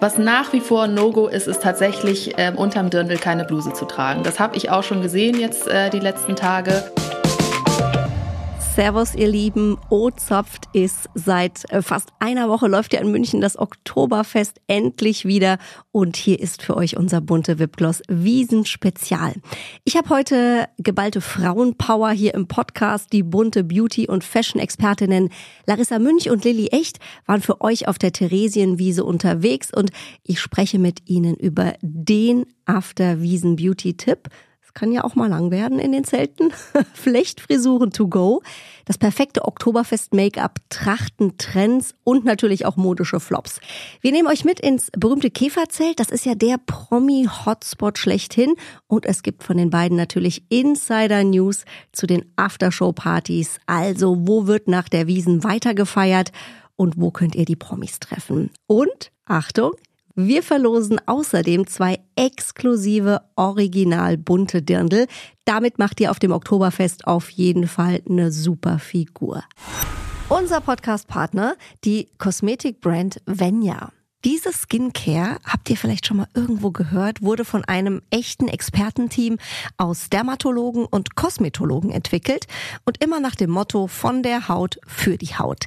Was nach wie vor No-Go ist, ist tatsächlich ähm, unterm Dirndl keine Bluse zu tragen. Das habe ich auch schon gesehen jetzt äh, die letzten Tage. Servus, ihr Lieben. O-Zopft ist seit äh, fast einer Woche läuft ja in München das Oktoberfest endlich wieder. Und hier ist für euch unser bunte Wipgloss Wiesen Spezial. Ich habe heute geballte Frauenpower hier im Podcast. Die bunte Beauty- und Fashion-Expertinnen Larissa Münch und Lilly Echt waren für euch auf der Theresienwiese unterwegs und ich spreche mit ihnen über den Kann ja auch mal lang werden in den Zelten. Flechtfrisuren to go, das perfekte Oktoberfest-Make-up, Trachten, Trends und natürlich auch modische Flops. Wir nehmen euch mit ins berühmte Käferzelt. Das ist ja der Promi-Hotspot schlechthin. Und es gibt von den beiden natürlich Insider-News zu den Aftershow-Partys. Also, wo wird nach der Wiesen weiter gefeiert? Und wo könnt ihr die Promis treffen? Und, Achtung, wir verlosen außerdem zwei exklusive original bunte Dirndl. Damit macht ihr auf dem Oktoberfest auf jeden Fall eine super Figur. Unser Podcast-Partner, die Kosmetikbrand Venya. Diese Skincare, habt ihr vielleicht schon mal irgendwo gehört, wurde von einem echten Expertenteam aus Dermatologen und Kosmetologen entwickelt und immer nach dem Motto von der Haut für die Haut.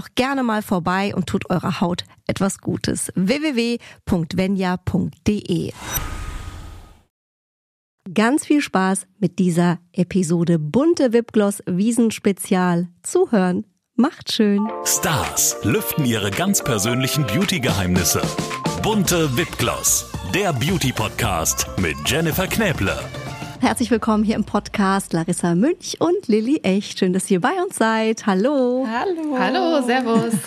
doch gerne mal vorbei und tut eurer Haut etwas Gutes. www.venya.de Ganz viel Spaß mit dieser Episode Bunte Wipgloss Wiesenspezial. Zuhören macht schön. Stars lüften ihre ganz persönlichen Beauty-Geheimnisse. Bunte Wipgloss, der Beauty-Podcast mit Jennifer Knäble. Herzlich willkommen hier im Podcast Larissa Münch und Lilly Echt. Schön, dass ihr bei uns seid. Hallo. Hallo. Hallo, Servus.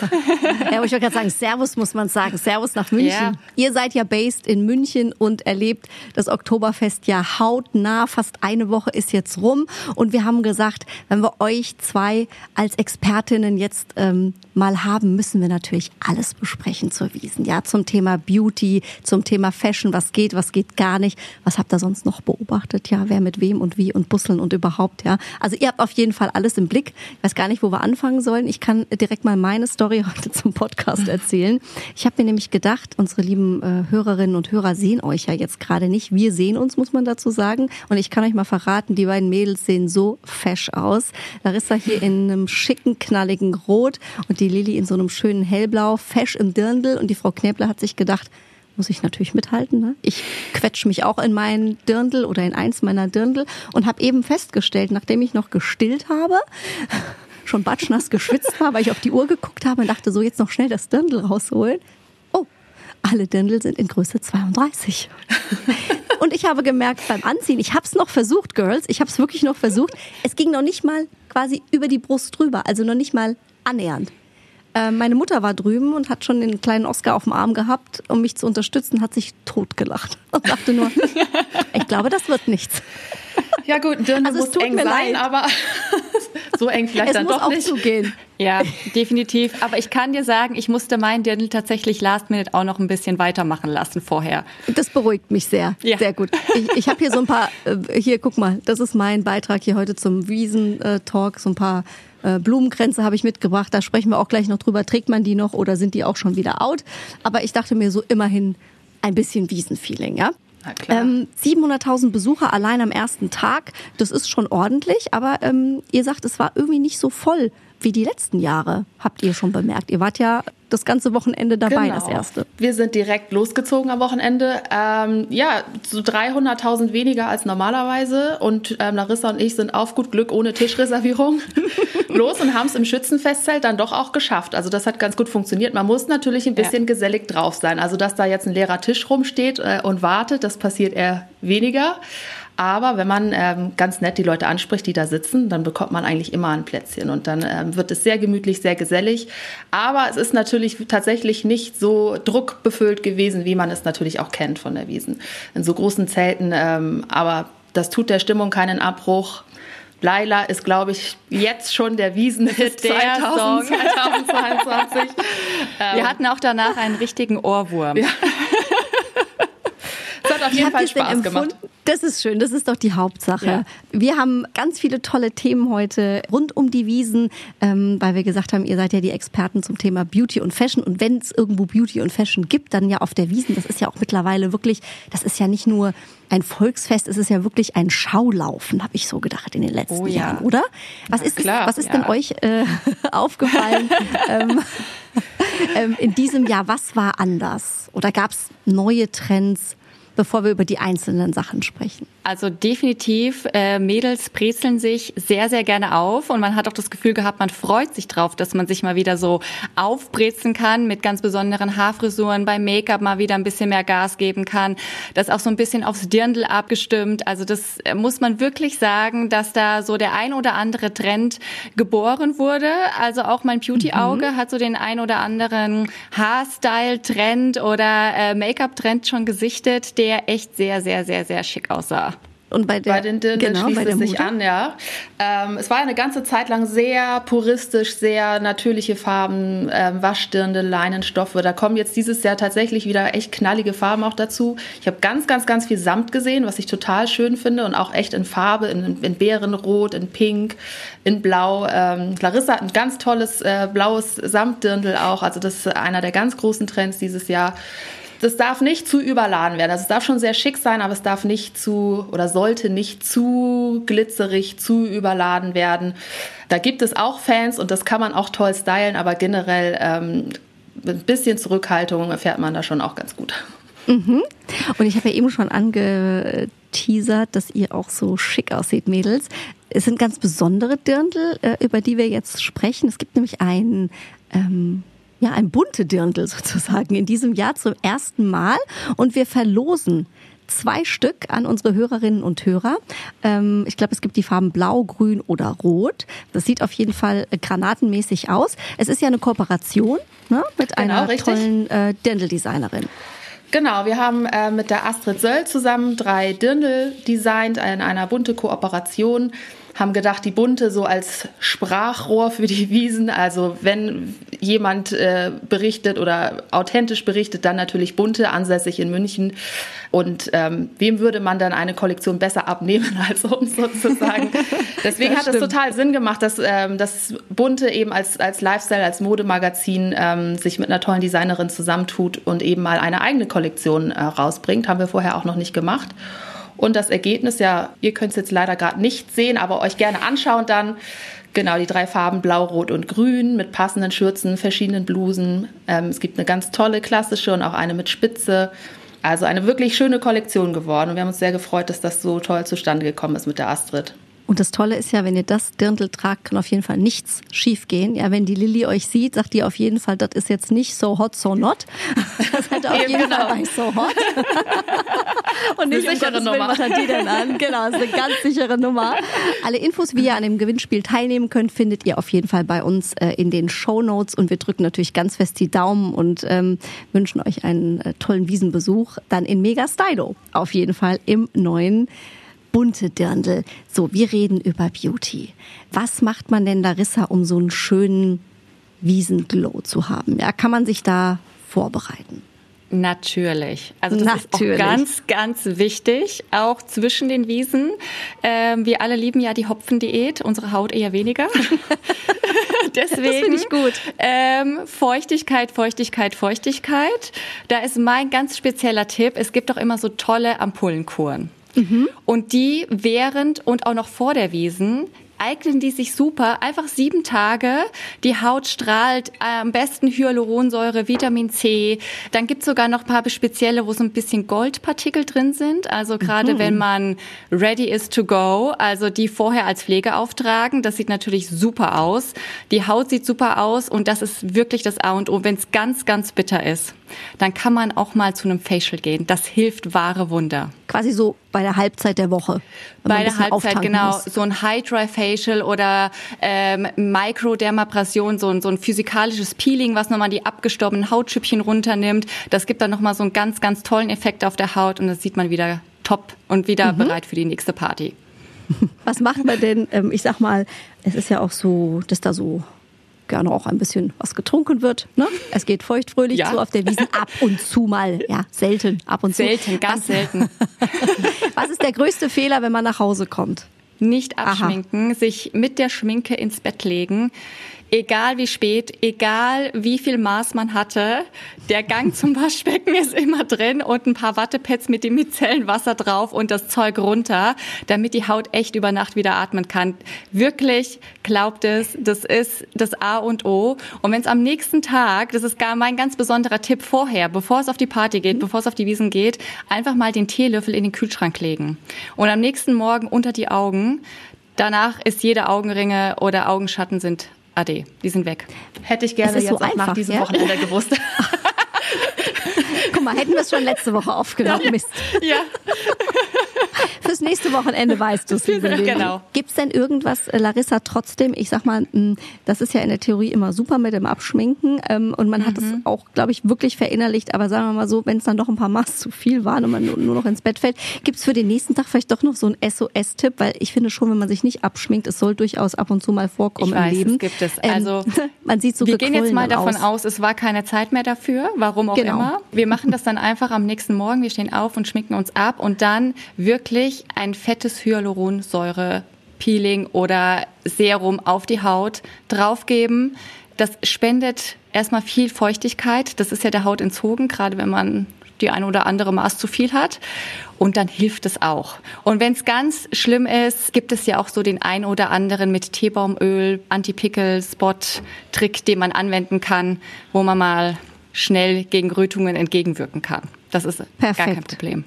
ja, ich wollte gerade sagen, Servus muss man sagen. Servus nach München. Ja. Ihr seid ja based in München und erlebt das Oktoberfest ja hautnah. Fast eine Woche ist jetzt rum. Und wir haben gesagt, wenn wir euch zwei als Expertinnen jetzt ähm, mal haben, müssen wir natürlich alles besprechen zur Wiesen. Ja, zum Thema Beauty, zum Thema Fashion. Was geht, was geht gar nicht. Was habt ihr sonst noch beobachtet? Ja, wer mit wem und wie und busseln und überhaupt, ja. Also ihr habt auf jeden Fall alles im Blick. Ich weiß gar nicht, wo wir anfangen sollen. Ich kann direkt mal meine Story heute zum Podcast erzählen. Ich habe mir nämlich gedacht, unsere lieben äh, Hörerinnen und Hörer sehen euch ja jetzt gerade nicht. Wir sehen uns, muss man dazu sagen. Und ich kann euch mal verraten, die beiden Mädels sehen so fesch aus. Larissa hier in einem schicken, knalligen Rot und die Lilly in so einem schönen Hellblau, fesch im Dirndl. Und die Frau Knäble hat sich gedacht, muss ich natürlich mithalten. Ne? Ich quetsche mich auch in meinen Dirndl oder in eins meiner Dirndl und habe eben festgestellt, nachdem ich noch gestillt habe, schon batschnass geschwitzt war, weil ich auf die Uhr geguckt habe und dachte, so jetzt noch schnell das Dirndl rausholen. Oh, alle Dirndl sind in Größe 32. und ich habe gemerkt beim Anziehen, ich habe es noch versucht, Girls, ich habe es wirklich noch versucht. Es ging noch nicht mal quasi über die Brust drüber, also noch nicht mal annähernd. Äh, meine Mutter war drüben und hat schon den kleinen Oscar auf dem Arm gehabt, um mich zu unterstützen, hat sich totgelacht und dachte nur, ich glaube, das wird nichts. Ja gut, Dirne also muss eng sein, leid. aber so eng vielleicht es dann muss doch auch nicht. Zugehen. Ja, definitiv. Aber ich kann dir sagen, ich musste meinen Dirndl tatsächlich Last Minute auch noch ein bisschen weitermachen lassen vorher. Das beruhigt mich sehr. Ja. Sehr gut. Ich, ich habe hier so ein paar, äh, hier guck mal, das ist mein Beitrag hier heute zum Wiesen-Talk, so ein paar äh, Blumenkränze habe ich mitgebracht. Da sprechen wir auch gleich noch drüber. Trägt man die noch oder sind die auch schon wieder out? Aber ich dachte mir so immerhin ein bisschen Wiesenfeeling, ja? Ähm, 700.000 Besucher allein am ersten Tag, das ist schon ordentlich, aber ähm, ihr sagt, es war irgendwie nicht so voll wie die letzten Jahre, habt ihr schon bemerkt. Ihr wart ja das ganze Wochenende dabei, genau. das erste. Wir sind direkt losgezogen am Wochenende. Ähm, ja, so 300.000 weniger als normalerweise. Und ähm, Larissa und ich sind auf gut Glück ohne Tischreservierung los und haben es im Schützenfestzelt dann doch auch geschafft. Also das hat ganz gut funktioniert. Man muss natürlich ein bisschen ja. gesellig drauf sein. Also dass da jetzt ein leerer Tisch rumsteht äh, und wartet, das passiert eher weniger. Aber wenn man ähm, ganz nett die Leute anspricht, die da sitzen, dann bekommt man eigentlich immer ein Plätzchen und dann ähm, wird es sehr gemütlich, sehr gesellig. Aber es ist natürlich tatsächlich nicht so druckbefüllt gewesen, wie man es natürlich auch kennt von der Wiesen. In so großen Zelten, ähm, aber das tut der Stimmung keinen Abbruch. Laila ist, glaube ich, jetzt schon der Wiesenhit 2022. Wir hatten auch danach einen richtigen Ohrwurm. Ja. Auf jeden Fall Spaß gemacht. Das ist schön, das ist doch die Hauptsache. Ja. Wir haben ganz viele tolle Themen heute rund um die Wiesen, ähm, weil wir gesagt haben, ihr seid ja die Experten zum Thema Beauty und Fashion. Und wenn es irgendwo Beauty und Fashion gibt, dann ja auf der Wiesen. Das ist ja auch mittlerweile wirklich, das ist ja nicht nur ein Volksfest, es ist ja wirklich ein Schaulaufen, habe ich so gedacht in den letzten oh, ja. Jahren, oder? Was ist, klar, was ist ja. denn euch äh, aufgefallen ähm, ähm, in diesem Jahr? Was war anders? Oder gab es neue Trends? Bevor wir über die einzelnen Sachen sprechen? Also definitiv, äh, Mädels brezeln sich sehr, sehr gerne auf und man hat auch das Gefühl gehabt, man freut sich drauf, dass man sich mal wieder so aufbrezeln kann mit ganz besonderen Haarfrisuren, beim Make-up mal wieder ein bisschen mehr Gas geben kann. Das auch so ein bisschen aufs Dirndl abgestimmt. Also das äh, muss man wirklich sagen, dass da so der ein oder andere Trend geboren wurde. Also auch mein Beauty-Auge mhm. hat so den ein oder anderen Haarstyle-Trend oder äh, Make-up-Trend schon gesichtet, der echt sehr, sehr, sehr, sehr schick aussah. Und bei, der, bei den Dirndl genau, schließt es sich an, ja. Ähm, es war eine ganze Zeit lang sehr puristisch, sehr natürliche Farben, ähm, Waschdirndl, Leinenstoffe. Da kommen jetzt dieses Jahr tatsächlich wieder echt knallige Farben auch dazu. Ich habe ganz, ganz, ganz viel Samt gesehen, was ich total schön finde und auch echt in Farbe, in, in Bärenrot, in Pink, in Blau. Ähm, Larissa hat ein ganz tolles äh, blaues Samtdirndl auch. Also das ist einer der ganz großen Trends dieses Jahr das darf nicht zu überladen werden. Also es darf schon sehr schick sein, aber es darf nicht zu oder sollte nicht zu glitzerig, zu überladen werden. Da gibt es auch Fans und das kann man auch toll stylen, aber generell ähm, ein bisschen Zurückhaltung erfährt man da schon auch ganz gut. Mhm. Und ich habe ja eben schon angeteasert, dass ihr auch so schick aussieht, Mädels. Es sind ganz besondere Dirndl, äh, über die wir jetzt sprechen. Es gibt nämlich einen ähm, ja, ein bunte Dirndl sozusagen in diesem Jahr zum ersten Mal und wir verlosen zwei Stück an unsere Hörerinnen und Hörer. Ähm, ich glaube, es gibt die Farben Blau, Grün oder Rot. Das sieht auf jeden Fall granatenmäßig aus. Es ist ja eine Kooperation ne, mit genau, einer richtig. tollen äh, Dirndl-Designerin. Genau, wir haben äh, mit der Astrid Söll zusammen drei Dirndl designt in einer bunte Kooperation haben gedacht, die Bunte so als Sprachrohr für die Wiesen. Also wenn jemand äh, berichtet oder authentisch berichtet, dann natürlich Bunte, ansässig in München. Und ähm, wem würde man dann eine Kollektion besser abnehmen als uns sozusagen? Deswegen hat es total Sinn gemacht, dass ähm, das Bunte eben als, als Lifestyle, als Modemagazin ähm, sich mit einer tollen Designerin zusammentut und eben mal eine eigene Kollektion äh, rausbringt. Haben wir vorher auch noch nicht gemacht. Und das Ergebnis, ja, ihr könnt es jetzt leider gerade nicht sehen, aber euch gerne anschauen dann. Genau, die drei Farben Blau, Rot und Grün mit passenden Schürzen, verschiedenen Blusen. Ähm, es gibt eine ganz tolle klassische und auch eine mit Spitze. Also eine wirklich schöne Kollektion geworden. Und wir haben uns sehr gefreut, dass das so toll zustande gekommen ist mit der Astrid. Und das Tolle ist ja, wenn ihr das Dirndl tragt, kann auf jeden Fall nichts schiefgehen. Ja, wenn die Lilly euch sieht, sagt die auf jeden Fall, das ist jetzt nicht so hot, so not. Das hat auf jeden genau. Fall nicht so hot. Und nicht eine sichere Nummer. was hat die denn an? Genau, das ist eine ganz sichere Nummer. Alle Infos, wie ihr an dem Gewinnspiel teilnehmen könnt, findet ihr auf jeden Fall bei uns äh, in den Show Notes. Und wir drücken natürlich ganz fest die Daumen und ähm, wünschen euch einen äh, tollen Wiesenbesuch. Dann in Mega Stylo. Auf jeden Fall im neuen bunte Dirndl. So, wir reden über Beauty. Was macht man denn, Larissa, um so einen schönen Wiesenglow zu haben? Ja, kann man sich da vorbereiten? Natürlich. Also das Natürlich. ist auch ganz, ganz wichtig, auch zwischen den Wiesen. Ähm, wir alle lieben ja die Hopfendiät, unsere Haut eher weniger. Deswegen das finde ich gut. Ähm, Feuchtigkeit, Feuchtigkeit, Feuchtigkeit. Da ist mein ganz spezieller Tipp. Es gibt doch immer so tolle Ampullenkuren. Mhm. Und die während und auch noch vor der Wiesen eignen die sich super. Einfach sieben Tage. Die Haut strahlt äh, am besten Hyaluronsäure, Vitamin C. Dann gibt's sogar noch ein paar spezielle, wo so ein bisschen Goldpartikel drin sind. Also gerade mhm. wenn man ready is to go, also die vorher als Pflege auftragen, das sieht natürlich super aus. Die Haut sieht super aus und das ist wirklich das A und O. Wenn es ganz, ganz bitter ist, dann kann man auch mal zu einem Facial gehen. Das hilft wahre Wunder. Quasi so bei der Halbzeit der Woche. Bei der Halbzeit, genau. Muss. So ein High-Dry-Facial oder ähm, Microdermabrasion, so ein, so ein physikalisches Peeling, was nochmal die abgestorbenen Hautschüppchen runternimmt. Das gibt dann nochmal so einen ganz, ganz tollen Effekt auf der Haut und das sieht man wieder top und wieder mhm. bereit für die nächste Party. Was macht man denn, ähm, ich sag mal, es ist ja auch so, dass da so gerne auch ein bisschen was getrunken wird. Ne? Es geht feuchtfröhlich ja. zu auf der Wiesen ab und zu mal. Ja, selten, ab und selten, zu. Selten, ganz was, selten. was ist der größte Fehler, wenn man nach Hause kommt? Nicht abschminken, Aha. sich mit der Schminke ins Bett legen egal wie spät, egal wie viel Maß man hatte, der Gang zum Waschbecken ist immer drin und ein paar Wattepads mit dem Micellenwasser drauf und das Zeug runter, damit die Haut echt über Nacht wieder atmen kann. Wirklich, glaubt es, das ist das A und O. Und wenn es am nächsten Tag, das ist gar mein ganz besonderer Tipp vorher, bevor es auf die Party geht, bevor es auf die Wiesen geht, einfach mal den Teelöffel in den Kühlschrank legen. Und am nächsten Morgen unter die Augen, Danach ist jede Augenringe oder Augenschatten sind Ade, die sind weg. Hätte ich gerne jetzt so einfach, nach diesem ja? Wochenende gewusst. Mal, hätten wir es schon letzte Woche aufgenommen. Ja. Mist. Ja. Fürs nächste Wochenende weißt du es. Genau. Gibt es denn irgendwas, äh, Larissa, trotzdem, ich sag mal, hm, das ist ja in der Theorie immer super mit dem Abschminken ähm, und man mhm. hat es auch, glaube ich, wirklich verinnerlicht, aber sagen wir mal so, wenn es dann doch ein paar Maß zu viel waren und man nur noch ins Bett fällt, gibt es für den nächsten Tag vielleicht doch noch so einen SOS-Tipp, weil ich finde schon, wenn man sich nicht abschminkt, es soll durchaus ab und zu mal vorkommen ich weiß, im Leben. Es gibt es. Ähm, also man sieht so Wir gehen jetzt mal davon aus. aus, es war keine Zeit mehr dafür, warum auch genau. immer. Wir machen das dann einfach am nächsten Morgen, wir stehen auf und schminken uns ab und dann wirklich ein fettes Hyaluronsäure Peeling oder Serum auf die Haut draufgeben. Das spendet erstmal viel Feuchtigkeit. Das ist ja der Haut entzogen, gerade wenn man die eine oder andere Maß zu viel hat. Und dann hilft es auch. Und wenn es ganz schlimm ist, gibt es ja auch so den ein oder anderen mit Teebaumöl, Anti-Pickle-Spot-Trick, den man anwenden kann, wo man mal schnell gegen Rötungen entgegenwirken kann. Das ist Perfekt. gar kein Problem.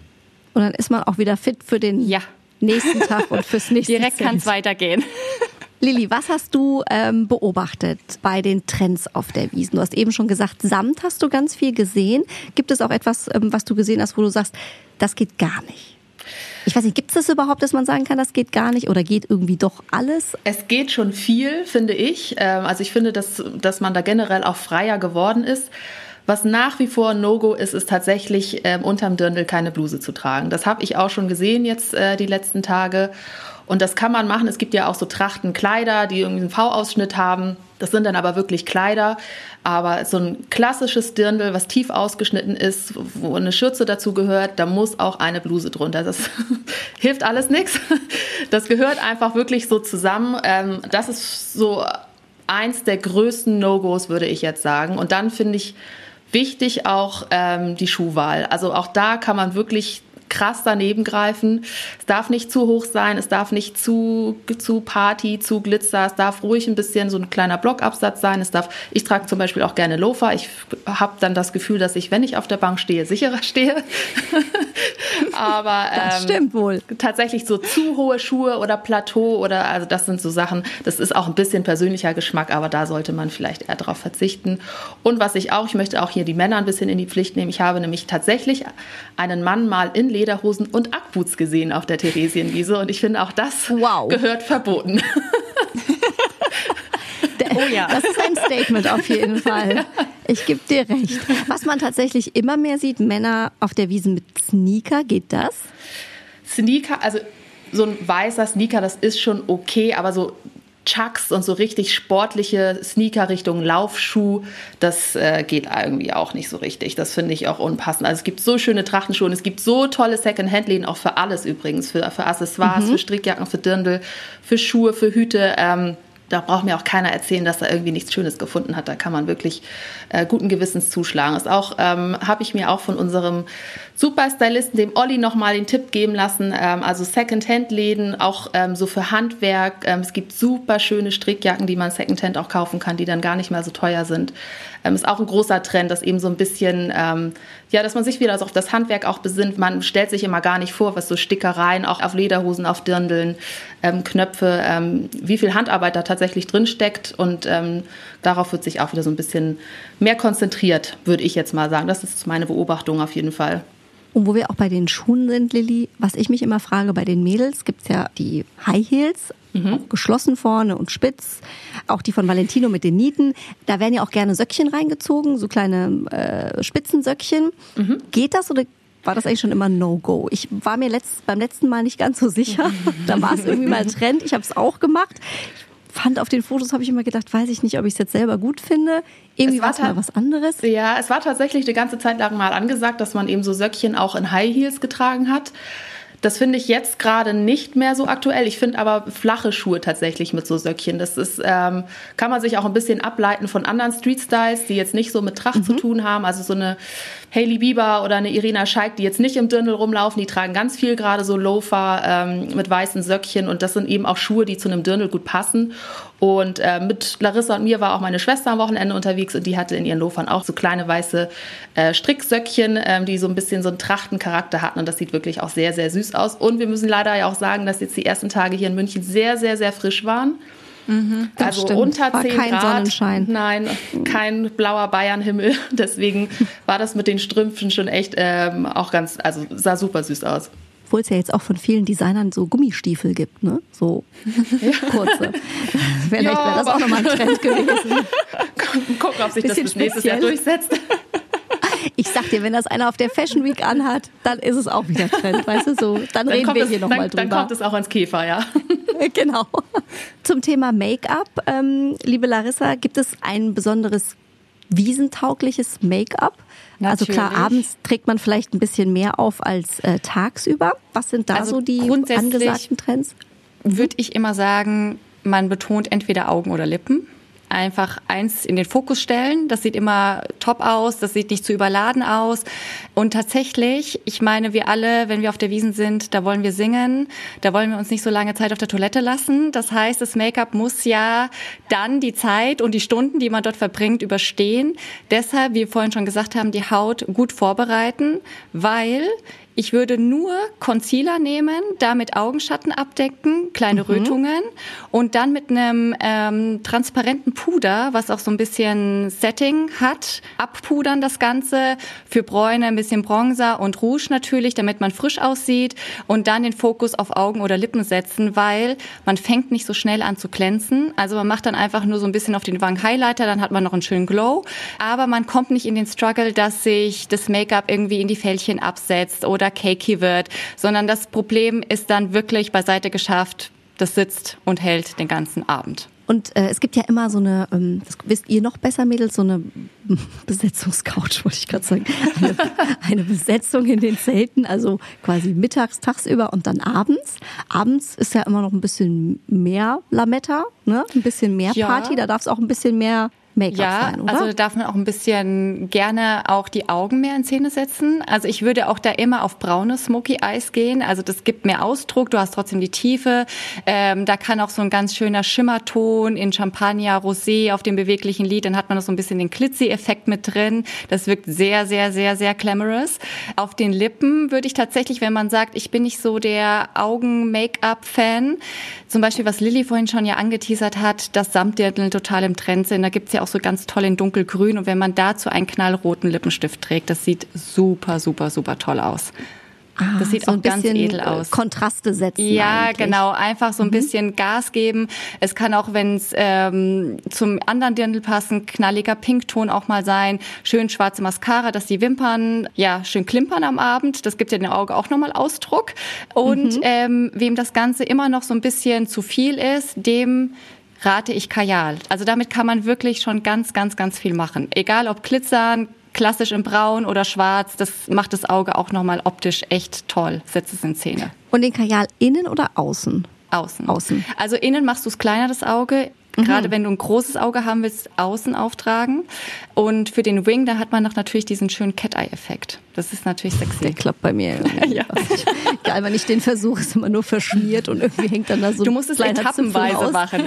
Und dann ist man auch wieder fit für den ja. nächsten Tag und fürs nächste Direkt kann es weitergehen. Lilly, was hast du ähm, beobachtet bei den Trends auf der Wiesen? Du hast eben schon gesagt, Samt hast du ganz viel gesehen. Gibt es auch etwas, ähm, was du gesehen hast, wo du sagst, das geht gar nicht? Ich weiß nicht, gibt es das überhaupt, dass man sagen kann, das geht gar nicht oder geht irgendwie doch alles? Es geht schon viel, finde ich. Ähm, also ich finde, dass, dass man da generell auch freier geworden ist. Was nach wie vor No-Go ist, ist tatsächlich ähm, unterm Dirndl keine Bluse zu tragen. Das habe ich auch schon gesehen jetzt äh, die letzten Tage. Und das kann man machen. Es gibt ja auch so Trachtenkleider, die irgendwie einen V-Ausschnitt haben. Das sind dann aber wirklich Kleider. Aber so ein klassisches Dirndl, was tief ausgeschnitten ist, wo eine Schürze dazu gehört, da muss auch eine Bluse drunter. Das hilft alles nichts. Das gehört einfach wirklich so zusammen. Ähm, das ist so eins der größten No-Gos, würde ich jetzt sagen. Und dann finde ich, Wichtig auch ähm, die Schuhwahl. Also auch da kann man wirklich krass daneben greifen. Es darf nicht zu hoch sein, es darf nicht zu, zu Party, zu Glitzer, es darf ruhig ein bisschen so ein kleiner Blockabsatz sein. Es darf, ich trage zum Beispiel auch gerne Loafer. Ich habe dann das Gefühl, dass ich, wenn ich auf der Bank stehe, sicherer stehe. Aber ähm, das stimmt wohl. Tatsächlich so zu hohe Schuhe oder Plateau oder also das sind so Sachen, das ist auch ein bisschen persönlicher Geschmack, aber da sollte man vielleicht eher darauf verzichten. Und was ich auch, ich möchte auch hier die Männer ein bisschen in die Pflicht nehmen. Ich habe nämlich tatsächlich einen Mann mal in Lederhosen und Ackboots gesehen auf der Theresienwiese und ich finde auch das wow. gehört verboten. Oh ja. Das ist ein Statement auf jeden Fall. Ich gebe dir recht. Was man tatsächlich immer mehr sieht, Männer auf der Wiese mit Sneaker, geht das? Sneaker, also so ein weißer Sneaker, das ist schon okay, aber so Chucks und so richtig sportliche Sneaker Richtung Laufschuh, das äh, geht irgendwie auch nicht so richtig. Das finde ich auch unpassend. Also es gibt so schöne Trachtenschuhe und es gibt so tolle Second-Hand-Läden, auch für alles übrigens, für, für Accessoires, mhm. für Strickjacken, für Dirndl, für Schuhe, für Hüte. Ähm, da braucht mir auch keiner erzählen, dass er irgendwie nichts Schönes gefunden hat. Da kann man wirklich äh, guten Gewissens zuschlagen. Das auch ähm, habe ich mir auch von unserem Superstylisten, dem Olli, nochmal den Tipp geben lassen. Ähm, also Secondhand-Läden, auch ähm, so für Handwerk. Ähm, es gibt super schöne Strickjacken, die man Secondhand auch kaufen kann, die dann gar nicht mehr so teuer sind. Ähm, ist auch ein großer Trend, dass eben so ein bisschen, ähm, ja, dass man sich wieder so auf das Handwerk auch besinnt. Man stellt sich immer gar nicht vor, was so Stickereien, auch auf Lederhosen, auf Dirndeln, ähm, Knöpfe, wie viel Handarbeit da tatsächlich drin steckt. Und darauf wird sich auch wieder so ein bisschen mehr konzentriert, würde ich jetzt mal sagen. Das ist meine Beobachtung auf jeden Fall. Und wo wir auch bei den Schuhen sind, Lilly, was ich mich immer frage, bei den Mädels gibt es ja die High Heels, mhm. geschlossen vorne und spitz. Auch die von Valentino mit den Nieten. Da werden ja auch gerne Söckchen reingezogen, so kleine äh, Spitzensöckchen. Mhm. Geht das oder war das eigentlich schon immer No-Go. Ich war mir letzt, beim letzten Mal nicht ganz so sicher. da war es irgendwie mal ein Trend. Ich habe es auch gemacht. Ich fand auf den Fotos, habe ich immer gedacht, weiß ich nicht, ob ich es jetzt selber gut finde. Irgendwie war es mal was anderes. Ja, es war tatsächlich eine ganze Zeit lang mal angesagt, dass man eben so Söckchen auch in High Heels getragen hat. Das finde ich jetzt gerade nicht mehr so aktuell. Ich finde aber flache Schuhe tatsächlich mit so Söckchen. Das ist, ähm, kann man sich auch ein bisschen ableiten von anderen Street Styles, die jetzt nicht so mit Tracht mhm. zu tun haben. Also so eine Hailey Bieber oder eine Irina Scheik, die jetzt nicht im Dirndl rumlaufen, die tragen ganz viel gerade so Loafer ähm, mit weißen Söckchen und das sind eben auch Schuhe, die zu einem Dirndl gut passen. Und äh, mit Larissa und mir war auch meine Schwester am Wochenende unterwegs und die hatte in ihren Loafern auch so kleine weiße äh, Stricksöckchen, ähm, die so ein bisschen so einen Trachtencharakter hatten und das sieht wirklich auch sehr, sehr süß aus. Und wir müssen leider ja auch sagen, dass jetzt die ersten Tage hier in München sehr, sehr, sehr frisch waren. Mhm, also stimmt. unter war 10 kein Grad. Sonnenschein. Nein, kein blauer Bayernhimmel. Deswegen war das mit den Strümpfen schon echt ähm, auch ganz, also sah super süß aus. Obwohl es ja jetzt auch von vielen Designern so Gummistiefel gibt, ne? So kurze. Vielleicht ja, wäre das auch nochmal ein Trend gewesen. Gucken, ob sich das bis nächstes Jahr durchsetzt. Ich sag dir, wenn das einer auf der Fashion Week anhat, dann ist es auch wieder Trend, weißt du so. Dann, dann reden wir hier nochmal drüber. Dann kommt es auch ans Käfer, ja. genau. Zum Thema Make-up, ähm, liebe Larissa, gibt es ein besonderes wiesentaugliches Make-up? Also klar, abends trägt man vielleicht ein bisschen mehr auf als äh, tagsüber. Was sind da also so die angesagten Trends? Würde ich immer sagen, man betont entweder Augen oder Lippen einfach eins in den Fokus stellen. Das sieht immer top aus, das sieht nicht zu überladen aus. Und tatsächlich, ich meine, wir alle, wenn wir auf der Wiesen sind, da wollen wir singen, da wollen wir uns nicht so lange Zeit auf der Toilette lassen. Das heißt, das Make-up muss ja dann die Zeit und die Stunden, die man dort verbringt, überstehen. Deshalb, wie wir vorhin schon gesagt haben, die Haut gut vorbereiten, weil ich würde nur Concealer nehmen, damit Augenschatten abdecken, kleine mhm. Rötungen und dann mit einem ähm, transparenten Puder, was auch so ein bisschen Setting hat, abpudern das Ganze. Für Bräune ein bisschen Bronzer und Rouge natürlich, damit man frisch aussieht und dann den Fokus auf Augen oder Lippen setzen, weil man fängt nicht so schnell an zu glänzen. Also man macht dann einfach nur so ein bisschen auf den Wangen Highlighter, dann hat man noch einen schönen Glow, aber man kommt nicht in den Struggle, dass sich das Make-up irgendwie in die Fältchen absetzt oder oder cakey wird, sondern das Problem ist dann wirklich beiseite geschafft. Das sitzt und hält den ganzen Abend. Und äh, es gibt ja immer so eine, ähm, das wisst ihr noch besser, Mädels, so eine Besetzungscouch, wollte ich gerade sagen. Eine, eine, Besetzung in den Zelten, also quasi mittags, tagsüber und dann abends. Abends ist ja immer noch ein bisschen mehr Lametta, ne? Ein bisschen mehr ja. Party, da darf es auch ein bisschen mehr Make-up ja, sein, oder? also darf man auch ein bisschen gerne auch die Augen mehr in Szene setzen. Also ich würde auch da immer auf braune Smoky Eyes gehen. Also das gibt mehr Ausdruck, du hast trotzdem die Tiefe. Ähm, da kann auch so ein ganz schöner Schimmerton in Champagner, Rosé auf dem beweglichen Lid, dann hat man noch so ein bisschen den Glitzy-Effekt mit drin. Das wirkt sehr, sehr, sehr, sehr glamorous. Auf den Lippen würde ich tatsächlich, wenn man sagt, ich bin nicht so der Augen-Make-up-Fan, zum Beispiel, was Lilly vorhin schon ja angeteasert hat, dass Samtdirndl total im Trend sind. Da gibt's ja auch so ganz toll in dunkelgrün. Und wenn man dazu einen knallroten Lippenstift trägt, das sieht super, super, super toll aus. Ah, das sieht so auch ganz edel aus. Kontraste setzen. Ja, eigentlich. genau. Einfach so ein mhm. bisschen Gas geben. Es kann auch, wenn es ähm, zum anderen Dirndl passen, knalliger Pinkton auch mal sein. Schön schwarze Mascara, dass die Wimpern ja schön klimpern am Abend. Das gibt ja dem Auge auch nochmal Ausdruck. Und mhm. ähm, wem das Ganze immer noch so ein bisschen zu viel ist, dem rate ich Kajal. Also damit kann man wirklich schon ganz, ganz, ganz viel machen. Egal ob Glitzern, klassisch in Braun oder Schwarz, das macht das Auge auch nochmal optisch echt toll, setzt es in Szene. Und den Kajal innen oder außen? Außen. Außen. Also innen machst du es kleiner, das Auge. Gerade wenn du ein großes Auge haben willst, außen auftragen. Und für den Wing, da hat man noch natürlich diesen schönen Cat-Eye-Effekt. Das ist natürlich sexy. Der klappt bei mir. ja. Egal, wenn ich den versuche, ist immer nur verschmiert und irgendwie hängt dann da so Du musst es etappenweise machen.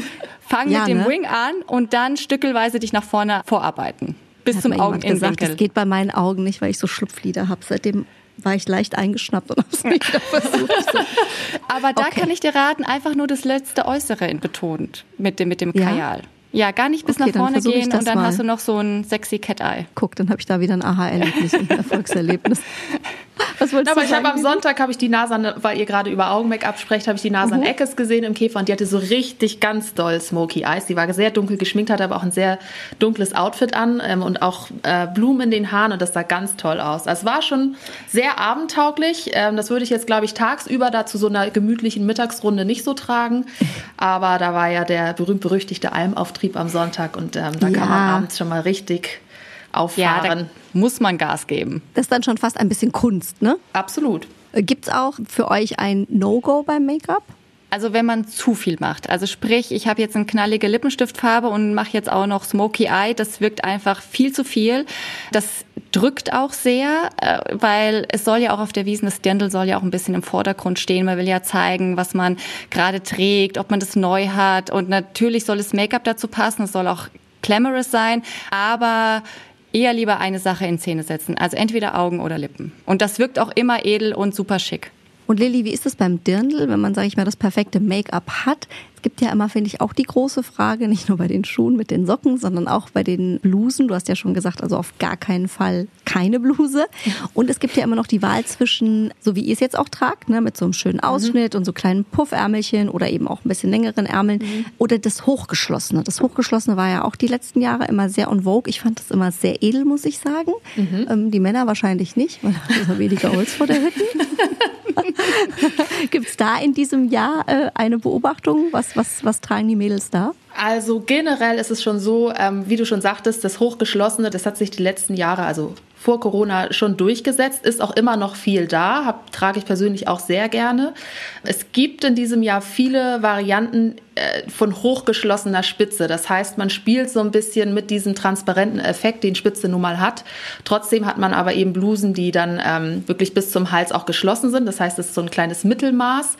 Fang ja, mit dem ne? Wing an und dann stückelweise dich nach vorne vorarbeiten. Bis Hat zum Augeninnenwinkel. Das geht bei meinen Augen nicht, weil ich so Schlupflider habe. Seitdem war ich leicht eingeschnappt und habe es nicht wieder versucht. So. Aber da okay. kann ich dir raten, einfach nur das letzte Äußere betont mit dem, mit dem ja? Kajal. Ja, gar nicht bis okay, nach vorne gehen und dann mal. hast du noch so ein sexy Cat-Eye. Guck, dann habe ich da wieder ein Aha-Erlebnis und ein Erfolgserlebnis. Was wolltest Aber du ich habe am Sonntag habe ich die Nase, weil ihr gerade über Augen-Make-up sprecht, habe ich die Nase mhm. an Eckes gesehen im Käfer und die hatte so richtig ganz doll Smoky Eyes. Die war sehr dunkel geschminkt, hatte aber auch ein sehr dunkles Outfit an ähm, und auch äh, Blumen in den Haaren und das sah ganz toll aus. Also es war schon sehr abendtauglich. Ähm, das würde ich jetzt, glaube ich, tagsüber da zu so einer gemütlichen Mittagsrunde nicht so tragen. Aber da war ja der berühmt-berüchtigte Almauftrieb am Sonntag und ähm, da ja. kann man abends schon mal richtig auffahren. Ja, muss man Gas geben. Das ist dann schon fast ein bisschen Kunst, ne? Absolut. Äh, Gibt es auch für euch ein No-Go beim Make-up? Also wenn man zu viel macht. Also sprich, ich habe jetzt eine knallige Lippenstiftfarbe und mache jetzt auch noch Smoky Eye. Das wirkt einfach viel zu viel. Das drückt auch sehr, äh, weil es soll ja auch auf der Wiesen, das Dirndl soll ja auch ein bisschen im Vordergrund stehen. Man will ja zeigen, was man gerade trägt, ob man das neu hat. Und natürlich soll das Make-up dazu passen. Es soll auch glamorous sein. Aber eher lieber eine Sache in Szene setzen. Also entweder Augen oder Lippen. Und das wirkt auch immer edel und super schick. Und Lilly, wie ist es beim Dirndl, wenn man, sage ich mal, das perfekte Make-up hat? Es gibt ja immer, finde ich, auch die große Frage, nicht nur bei den Schuhen mit den Socken, sondern auch bei den Blusen. Du hast ja schon gesagt, also auf gar keinen Fall keine Bluse. Und es gibt ja immer noch die Wahl zwischen, so wie ihr es jetzt auch tragt, ne, mit so einem schönen Ausschnitt mhm. und so kleinen Puffärmelchen oder eben auch ein bisschen längeren Ärmeln mhm. oder das Hochgeschlossene. Das Hochgeschlossene war ja auch die letzten Jahre immer sehr on vogue. Ich fand das immer sehr edel, muss ich sagen. Mhm. Ähm, die Männer wahrscheinlich nicht, weil da ist weniger Holz vor der Hütte. Gibt es da in diesem Jahr äh, eine Beobachtung? Was, was, was tragen die Mädels da? Also generell ist es schon so, ähm, wie du schon sagtest, das Hochgeschlossene, das hat sich die letzten Jahre, also vor Corona schon durchgesetzt, ist auch immer noch viel da, hab, trage ich persönlich auch sehr gerne. Es gibt in diesem Jahr viele Varianten äh, von hochgeschlossener Spitze. Das heißt, man spielt so ein bisschen mit diesem transparenten Effekt, den Spitze nun mal hat. Trotzdem hat man aber eben Blusen, die dann ähm, wirklich bis zum Hals auch geschlossen sind. Das heißt, es ist so ein kleines Mittelmaß.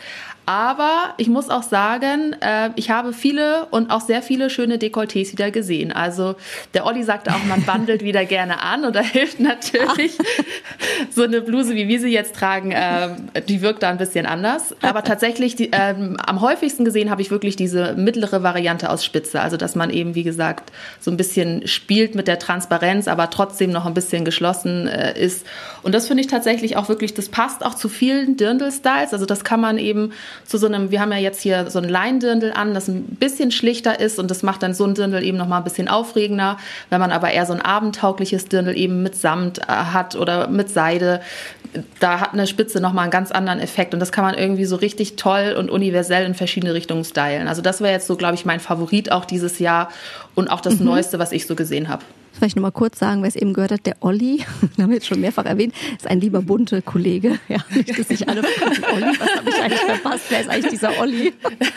Aber ich muss auch sagen, äh, ich habe viele und auch sehr viele schöne Dekolletés wieder gesehen. Also der Olli sagte auch, man bandelt wieder gerne an und da hilft natürlich so eine Bluse, wie wir sie jetzt tragen, äh, die wirkt da ein bisschen anders. Aber tatsächlich, die, äh, am häufigsten gesehen habe ich wirklich diese mittlere Variante aus Spitze. Also dass man eben, wie gesagt, so ein bisschen spielt mit der Transparenz, aber trotzdem noch ein bisschen geschlossen äh, ist. Und das finde ich tatsächlich auch wirklich, das passt auch zu vielen Dirndl-Styles. Also das kann man eben zu so einem, wir haben ja jetzt hier so ein Leindirndl an, das ein bisschen schlichter ist und das macht dann so ein Dirndl eben nochmal ein bisschen aufregender. Wenn man aber eher so ein abendtaugliches Dirndl eben mit Samt äh, hat oder mit Seide, da hat eine Spitze nochmal einen ganz anderen Effekt und das kann man irgendwie so richtig toll und universell in verschiedene Richtungen stylen. Also das wäre jetzt so, glaube ich, mein Favorit auch dieses Jahr und auch das mhm. Neueste, was ich so gesehen habe vielleicht noch mal kurz sagen, wer es eben gehört hat, der Olli, den haben wir jetzt schon mehrfach erwähnt, ist ein lieber bunte Kollege. Ja, nicht, dass sich alle fragen, Olli, was habe ich eigentlich verpasst? Wer ist eigentlich dieser Olli?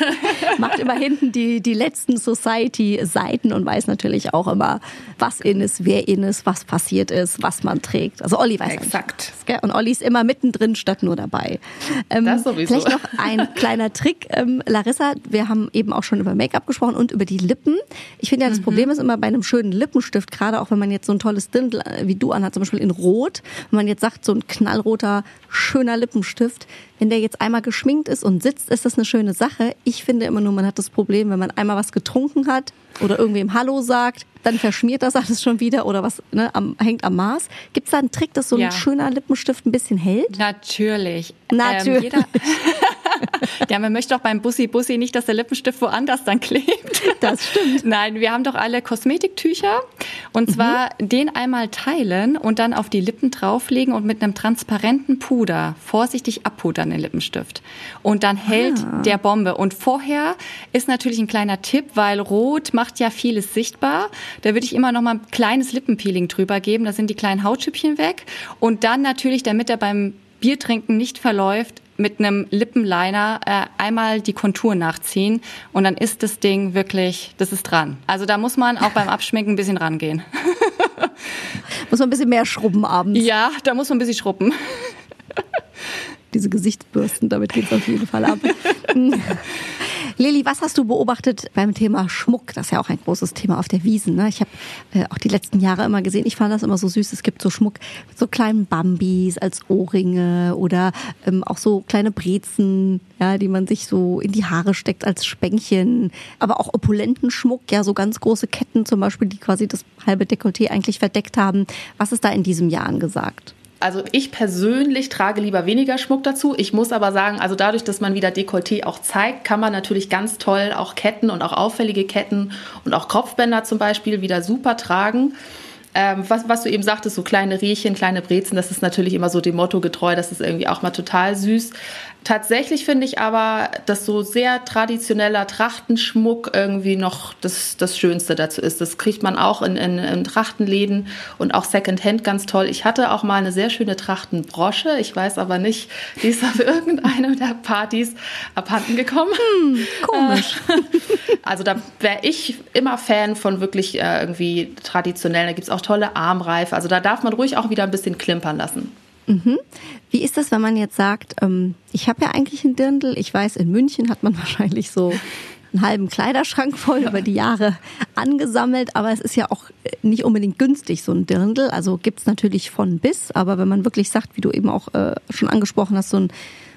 Macht immer hinten die, die letzten Society-Seiten und weiß natürlich auch immer, was in ist, wer in ist, was passiert ist, was man trägt. Also Olli weiß Exakt. Gell? Und Olli ist immer mittendrin statt nur dabei. Ähm, das sowieso. Vielleicht noch ein kleiner Trick. Ähm, Larissa, wir haben eben auch schon über Make-up gesprochen und über die Lippen. Ich finde ja, das mhm. Problem ist immer bei einem schönen Lippenstift, gerade gerade auch wenn man jetzt so ein tolles Dirndl äh, wie du anhat, zum Beispiel in Rot, wenn man jetzt sagt, so ein knallroter, schöner Lippenstift, wenn der jetzt einmal geschminkt ist und sitzt, ist das eine schöne Sache. Ich finde immer nur, man hat das Problem, wenn man einmal was getrunken hat oder irgendwem Hallo sagt, dann verschmiert das alles schon wieder oder was ne, am, hängt am Maß. Gibt es da einen Trick, dass so ein ja. schöner Lippenstift ein bisschen hält? Natürlich. Natürlich. Ähm, ja, man möchte doch beim Bussi Bussi nicht, dass der Lippenstift woanders dann klebt. Das stimmt. Nein, wir haben doch alle Kosmetiktücher und zwar mhm. den einmal teilen und dann auf die Lippen drauflegen und mit einem transparenten Puder vorsichtig abpudern den Lippenstift. Und dann hält ah. der Bombe. Und vorher ist natürlich ein kleiner Tipp, weil Rot macht ja vieles sichtbar. Da würde ich immer noch mal ein kleines Lippenpeeling drüber geben. Da sind die kleinen Hautschüppchen weg. Und dann natürlich, damit er beim Biertrinken nicht verläuft, mit einem Lippenliner äh, einmal die Kontur nachziehen und dann ist das Ding wirklich, das ist dran. Also da muss man auch beim Abschminken ein bisschen rangehen. muss man ein bisschen mehr schrubben abends. Ja, da muss man ein bisschen schrubben. Diese Gesichtsbürsten, damit geht es auf jeden Fall ab. Lilly, was hast du beobachtet beim Thema Schmuck? Das ist ja auch ein großes Thema auf der Wiesen. Ne? Ich habe äh, auch die letzten Jahre immer gesehen, ich fand das immer so süß. Es gibt so Schmuck mit so kleinen Bambis als Ohrringe oder ähm, auch so kleine Brezen, ja, die man sich so in die Haare steckt als Spänkchen. Aber auch opulenten Schmuck, ja, so ganz große Ketten zum Beispiel, die quasi das halbe Dekolleté eigentlich verdeckt haben. Was ist da in diesem Jahr angesagt? Also ich persönlich trage lieber weniger Schmuck dazu. Ich muss aber sagen, also dadurch, dass man wieder Dekolleté auch zeigt, kann man natürlich ganz toll auch Ketten und auch auffällige Ketten und auch Kopfbänder zum Beispiel wieder super tragen. Ähm, was, was du eben sagtest, so kleine Riechen, kleine Brezen, das ist natürlich immer so dem Motto getreu, das ist irgendwie auch mal total süß. Tatsächlich finde ich aber, dass so sehr traditioneller Trachtenschmuck irgendwie noch das, das Schönste dazu ist. Das kriegt man auch in, in, in Trachtenläden und auch Secondhand ganz toll. Ich hatte auch mal eine sehr schöne Trachtenbrosche. Ich weiß aber nicht, die ist auf irgendeiner der Partys abhanden gekommen. Hm, komisch. also da wäre ich immer Fan von wirklich äh, irgendwie traditionell. Da gibt es auch tolle Armreife. Also da darf man ruhig auch wieder ein bisschen klimpern lassen. Mhm. Wie ist das, wenn man jetzt sagt, ähm, ich habe ja eigentlich einen Dirndl, ich weiß, in München hat man wahrscheinlich so einen halben Kleiderschrank voll über die Jahre angesammelt, aber es ist ja auch äh, nicht unbedingt günstig, so ein Dirndl. Also gibt's natürlich von bis, aber wenn man wirklich sagt, wie du eben auch äh, schon angesprochen hast, so ein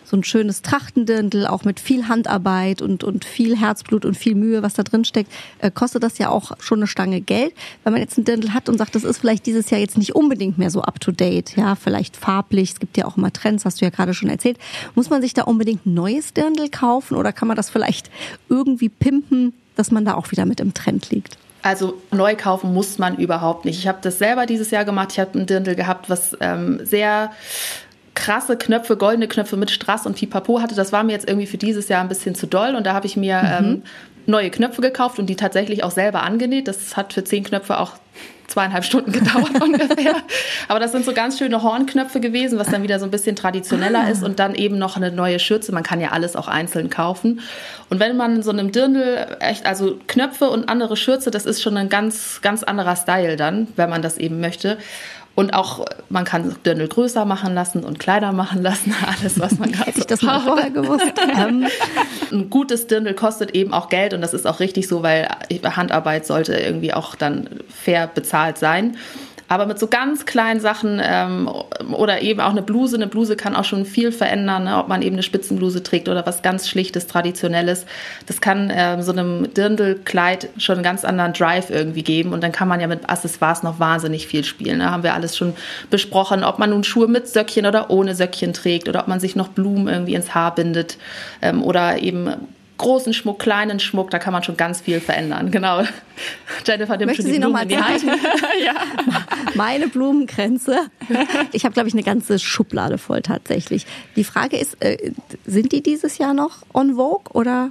so ein schönes Trachtendirndl, auch mit viel Handarbeit und, und viel Herzblut und viel Mühe, was da drin steckt, äh, kostet das ja auch schon eine Stange Geld. Wenn man jetzt ein Dirndl hat und sagt, das ist vielleicht dieses Jahr jetzt nicht unbedingt mehr so up to date, ja, vielleicht farblich, es gibt ja auch immer Trends, hast du ja gerade schon erzählt, muss man sich da unbedingt ein neues Dirndl kaufen oder kann man das vielleicht irgendwie pimpen, dass man da auch wieder mit im Trend liegt? Also neu kaufen muss man überhaupt nicht. Ich habe das selber dieses Jahr gemacht. Ich habe ein Dirndl gehabt, was ähm, sehr krasse Knöpfe, goldene Knöpfe mit Strass und Pipapo hatte. Das war mir jetzt irgendwie für dieses Jahr ein bisschen zu doll und da habe ich mir mhm. ähm, neue Knöpfe gekauft und die tatsächlich auch selber angenäht. Das hat für zehn Knöpfe auch zweieinhalb Stunden gedauert ungefähr. Aber das sind so ganz schöne Hornknöpfe gewesen, was dann wieder so ein bisschen traditioneller ah. ist und dann eben noch eine neue Schürze. Man kann ja alles auch einzeln kaufen. Und wenn man so einem Dirndl echt, also Knöpfe und andere Schürze, das ist schon ein ganz, ganz anderer Style dann, wenn man das eben möchte. Und auch, man kann Dirndl größer machen lassen und Kleider machen lassen, alles, was man gerade Hätte ich das mal vorher gewusst. Ähm, ein gutes Dirndl kostet eben auch Geld und das ist auch richtig so, weil Handarbeit sollte irgendwie auch dann fair bezahlt sein. Aber mit so ganz kleinen Sachen ähm, oder eben auch eine Bluse. Eine Bluse kann auch schon viel verändern, ne? ob man eben eine Spitzenbluse trägt oder was ganz Schlichtes, Traditionelles. Das kann ähm, so einem Dirndlkleid schon einen ganz anderen Drive irgendwie geben. Und dann kann man ja mit Accessoires noch wahnsinnig viel spielen. Da ne? haben wir alles schon besprochen, ob man nun Schuhe mit Söckchen oder ohne Söckchen trägt oder ob man sich noch Blumen irgendwie ins Haar bindet ähm, oder eben großen Schmuck, kleinen Schmuck, da kann man schon ganz viel verändern. Genau. Jennifer nimmt Möchte schon die Sie Blumen noch mal in ja. Meine Blumenkränze. Ich habe, glaube ich, eine ganze Schublade voll tatsächlich. Die Frage ist, äh, sind die dieses Jahr noch on Vogue oder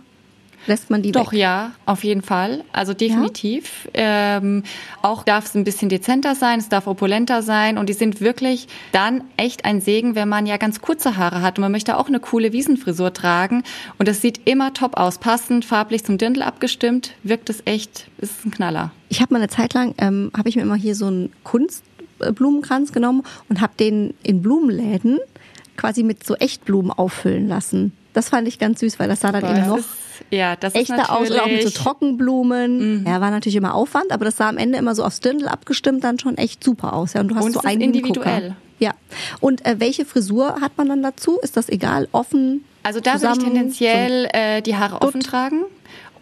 Lässt man die Doch, weg? ja, auf jeden Fall. Also definitiv. Ja? Ähm, auch darf es ein bisschen dezenter sein, es darf opulenter sein und die sind wirklich dann echt ein Segen, wenn man ja ganz kurze Haare hat und man möchte auch eine coole Wiesenfrisur tragen und es sieht immer top aus, passend, farblich zum Dirndl abgestimmt, wirkt es echt, ist ein Knaller. Ich habe mal eine Zeit lang, ähm, habe ich mir immer hier so einen Kunstblumenkranz genommen und habe den in Blumenläden quasi mit so Echtblumen auffüllen lassen. Das fand ich ganz süß, weil das sah dann eben noch ja, das echter ist aus, oder auch mit so Trockenblumen. Mhm. Ja, war natürlich immer Aufwand, aber das sah am Ende immer so aufs Dirndl abgestimmt dann schon echt super aus. Ja, und du hast und so einen individuell. Gucker. Ja. Und äh, welche Frisur hat man dann dazu? Ist das egal? Offen? Also da würde ich tendenziell äh, die Haare offen tragen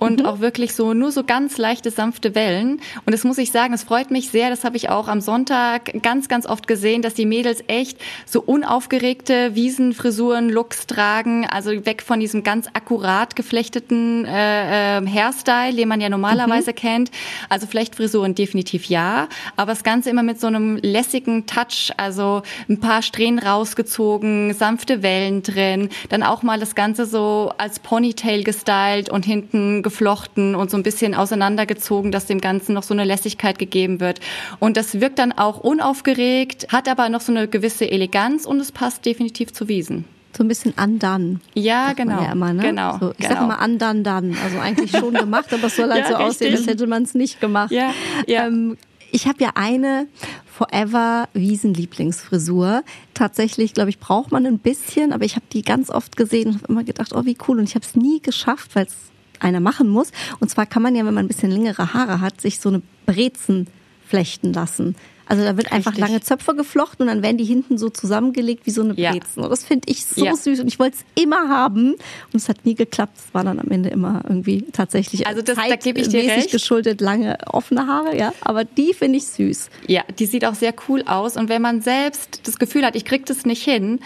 und mhm. auch wirklich so nur so ganz leichte, sanfte Wellen. Und das muss ich sagen, es freut mich sehr, das habe ich auch am Sonntag ganz, ganz oft gesehen, dass die Mädels echt so unaufgeregte Wiesenfrisuren, Looks tragen, also weg von diesem ganz akkurat geflechteten äh, äh, Hairstyle, den man ja normalerweise mhm. kennt. Also Flechtfrisuren definitiv ja, aber das Ganze immer mit so einem lässigen Touch, also ein paar Strähnen rausgezogen, sanfte Wellen drin, dann auch mal das Ganze so als Ponytail gestylt und hinten geflochten und so ein bisschen auseinandergezogen, dass dem Ganzen noch so eine Lässigkeit gegeben wird. Und das wirkt dann auch unaufgeregt, hat aber noch so eine gewisse Eleganz und es passt definitiv zu Wiesen. So ein bisschen undone. Ja, genau. Ja immer, ne? Genau. So, ich genau. sage immer undone done. Also eigentlich schon gemacht, aber es soll halt Ja, so aussehen, richtig. als hätte man es nicht gemacht. Ja, ja. Ähm, ich habe ja eine Forever Wiesen Lieblingsfrisur. Tatsächlich, glaube ich, braucht man ein bisschen, aber ich habe die ganz oft gesehen und habe immer gedacht, oh, wie cool. Und ich habe es nie geschafft, weil es einer machen muss. Und zwar kann man ja, wenn man ein bisschen längere Haare hat, sich so eine Brezen flechten lassen. Also da wird einfach Richtig. lange Zöpfe geflochten und dann werden die hinten so zusammengelegt wie so eine Ja. Brezen. Und das finde ich so Ja. süß und ich wollte es immer haben und es hat nie geklappt. Es war dann am Ende immer irgendwie tatsächlich Also das- da gebe ich dir recht. geschuldet lange offene Haare, ja. Aber die finde ich süß. Ja, die sieht auch sehr cool aus. Und wenn man selbst das Gefühl hat, ich krieg das nicht hin,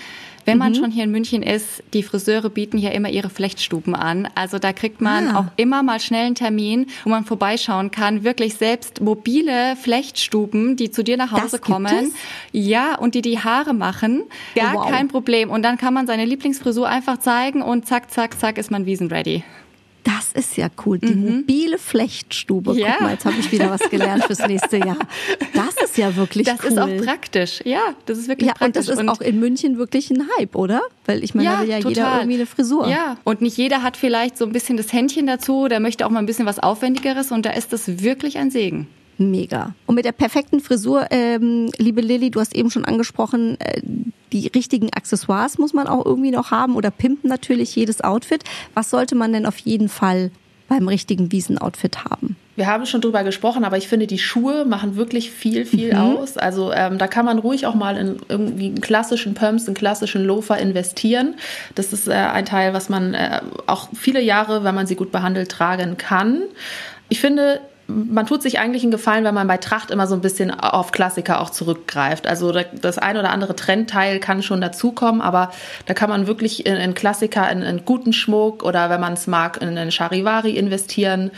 wenn Mhm. man schon hier in München ist, die Friseure bieten hier immer ihre Flechtstuben an. Also da kriegt man Ah. auch immer mal schnell einen Termin, wo man vorbeischauen kann. Wirklich selbst mobile Flechtstuben, die zu dir nach Das Hause gibt kommen. Ja, und die die Haare machen. Gar wow. kein Problem. Und dann kann man seine Lieblingsfrisur einfach zeigen und zack, zack, zack ist man wiesenready. Das ist ja cool. Die mobile Flechtstube. Mhm. Ja. Guck mal, jetzt habe ich wieder was gelernt fürs nächste Jahr. Das ist ja wirklich Das cool. ist auch praktisch. Ja, das ist wirklich ja, und das praktisch. ist auch in München wirklich ein Hype, oder? Weil ich meine, da will ja jeder irgendwie eine Frisur. Ja, und nicht jeder hat vielleicht so ein bisschen das Händchen dazu, der möchte auch mal ein bisschen was Aufwendigeres und da ist das wirklich ein Segen. Mega. Und mit der perfekten Frisur, ähm, liebe Lilly, du hast eben schon angesprochen, äh, die richtigen Accessoires muss man auch irgendwie noch haben oder pimpen natürlich jedes Outfit. Was sollte man denn auf jeden Fall beim richtigen Wiesenoutfit haben? Wir haben schon drüber gesprochen, aber ich finde, die Schuhe machen wirklich viel, viel aus. Also ähm, da kann man ruhig auch mal in irgendwie einen klassischen Pumps, einen klassischen Loafer investieren. Das ist äh, ein Teil, was man äh, auch viele Jahre, wenn man sie gut behandelt, tragen kann. Ich finde, man tut sich eigentlich einen Gefallen, wenn man bei Tracht immer so ein bisschen auf Klassiker auch zurückgreift. Also da- das ein oder andere Trendteil kann schon dazukommen, aber da kann man wirklich in, in Klassiker, in, in guten Schmuck oder wenn man es mag, in einen Charivari investieren.